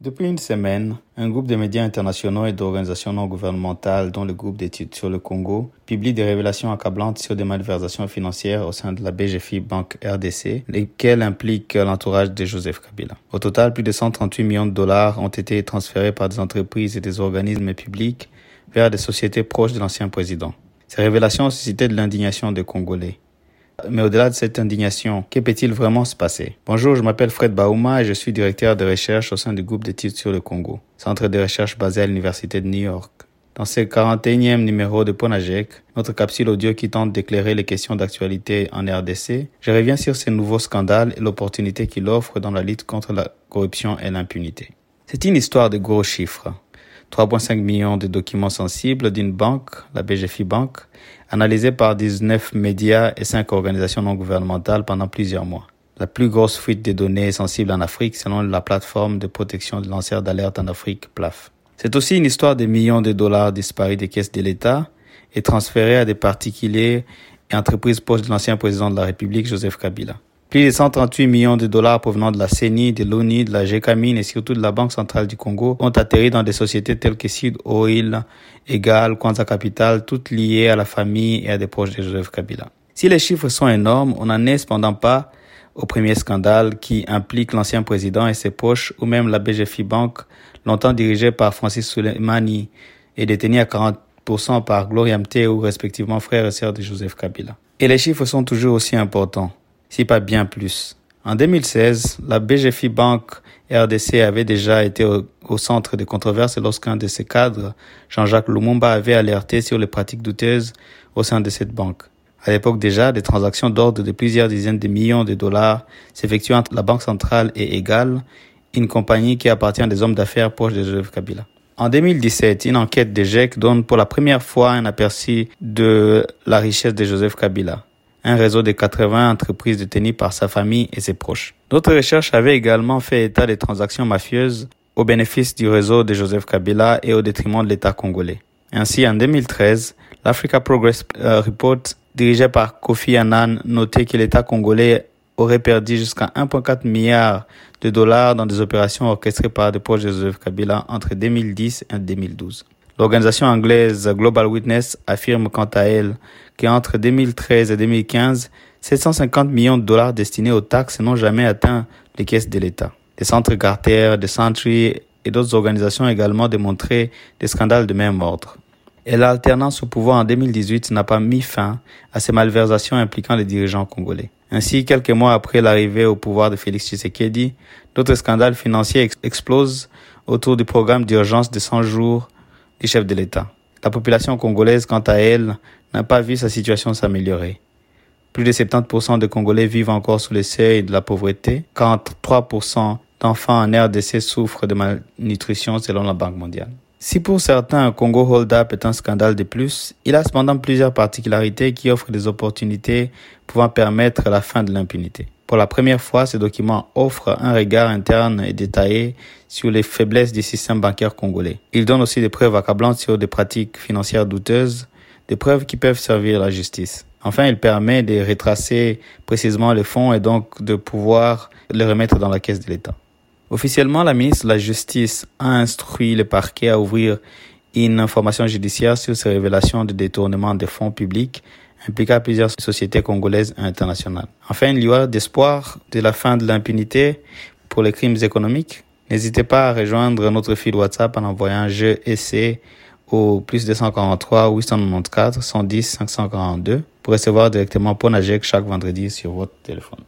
Depuis une semaine, un groupe de médias internationaux et d'organisations non gouvernementales, dont le groupe d'études sur le Congo, publie des révélations accablantes sur des malversations financières au sein de la BGFI Banque RDC, lesquelles impliquent l'entourage de Joseph Kabila. Au total, plus de 138 millions de dollars ont été transférés par des entreprises et des organismes publics vers des sociétés proches de l'ancien président. Ces révélations ont suscité de l'indignation des Congolais. Mais au-delà de cette indignation, que peut-il vraiment se passer? Bonjour, je m'appelle Fred Bauma et je suis directeur de recherche au sein du groupe d'études sur le Congo, centre de recherche basé à l'Université de New York. Dans ce 41e numéro de Ponajek, notre capsule audio qui tente d'éclairer les questions d'actualité en RDC, je reviens sur ces nouveaux scandales et l'opportunité qu'il offre dans la lutte contre la corruption et l'impunité. C'est une histoire de gros chiffres. 3,5 millions de documents sensibles d'une banque, la BGFI Bank, analysés par 19 médias et 5 organisations non gouvernementales pendant plusieurs mois. La plus grosse fuite de données sensibles en Afrique selon la plateforme de protection de lanceurs d'alerte en Afrique, PLAF. C'est aussi une histoire de millions de dollars disparus des caisses de l'État et transférés à des particuliers et entreprises proches de l'ancien président de la République, Joseph Kabila. Plus de 138 millions de dollars provenant de la CENI, de l'ONI, de la GECAMINE et surtout de la Banque centrale du Congo ont atterri dans des sociétés telles que Sud Oil, Egal, Kwanza Capital, toutes liées à la famille et à des proches de Joseph Kabila. Si les chiffres sont énormes, on n'en est cependant pas au premier scandale qui implique l'ancien président et ses proches ou même la BGFI Bank, longtemps dirigée par Francis Souleymani et détenue à 40% par Gloria ou respectivement frère et sœur de Joseph Kabila. Et les chiffres sont toujours aussi importants si pas bien plus. En 2016, la BGFI Bank RDC avait déjà été au, centre des controverses lorsqu'un de ses cadres, Jean-Jacques Lumumba, avait alerté sur les pratiques douteuses au sein de cette banque. À l'époque déjà, des transactions d'ordre de plusieurs dizaines de millions de dollars s'effectuaient entre la Banque centrale et Egal, une compagnie qui appartient à des hommes d'affaires proches de Joseph Kabila. En 2017, une enquête des GEC donne pour la première fois un aperçu de la richesse de Joseph Kabila un réseau de 80 entreprises détenues par sa famille et ses proches. D'autres recherches avaient également fait état des transactions mafieuses au bénéfice du réseau de Joseph Kabila et au détriment de l'État congolais. Ainsi, en 2013, l'Africa Progress euh, Report, dirigé par Kofi Annan, notait que l'État congolais aurait perdu jusqu'à 1,4 milliard de dollars dans des opérations orchestrées par des proches de Joseph Kabila entre 2010 et 2012. L'organisation anglaise Global Witness affirme quant à elle qu'entre 2013 et 2015, 750 millions de dollars destinés aux taxes n'ont jamais atteint les caisses de l'État. Des centres Carter, des Sentry et d'autres organisations ont également démontré des scandales de même ordre. Et l'alternance au pouvoir en 2018 n'a pas mis fin à ces malversations impliquant les dirigeants congolais. Ainsi, quelques mois après l'arrivée au pouvoir de Félix Tshisekedi, d'autres scandales financiers explosent autour du programme d'urgence de 100 jours du chef de l'État. La population congolaise, quant à elle, n'a pas vu sa situation s'améliorer. Plus de 70% de Congolais vivent encore sous le seuil de la pauvreté, quand 3% d'enfants en RDC souffrent de malnutrition selon la Banque mondiale. Si pour certains un Congo Hold Up est un scandale de plus, il a cependant plusieurs particularités qui offrent des opportunités pouvant permettre la fin de l'impunité. Pour la première fois, ce document offre un regard interne et détaillé sur les faiblesses du système bancaire congolais. Il donne aussi des preuves accablantes sur des pratiques financières douteuses, des preuves qui peuvent servir la justice. Enfin, il permet de retracer précisément les fonds et donc de pouvoir les remettre dans la caisse de l'État. Officiellement, la ministre de la Justice a instruit le parquet à ouvrir une information judiciaire sur ces révélations de détournement des fonds publics impliquant plusieurs sociétés congolaises et internationales. Enfin, il y d'espoir de la fin de l'impunité pour les crimes économiques. N'hésitez pas à rejoindre notre fil WhatsApp en envoyant jeu essai au plus 243 894 110 542 pour recevoir directement Ponajek chaque vendredi sur votre téléphone.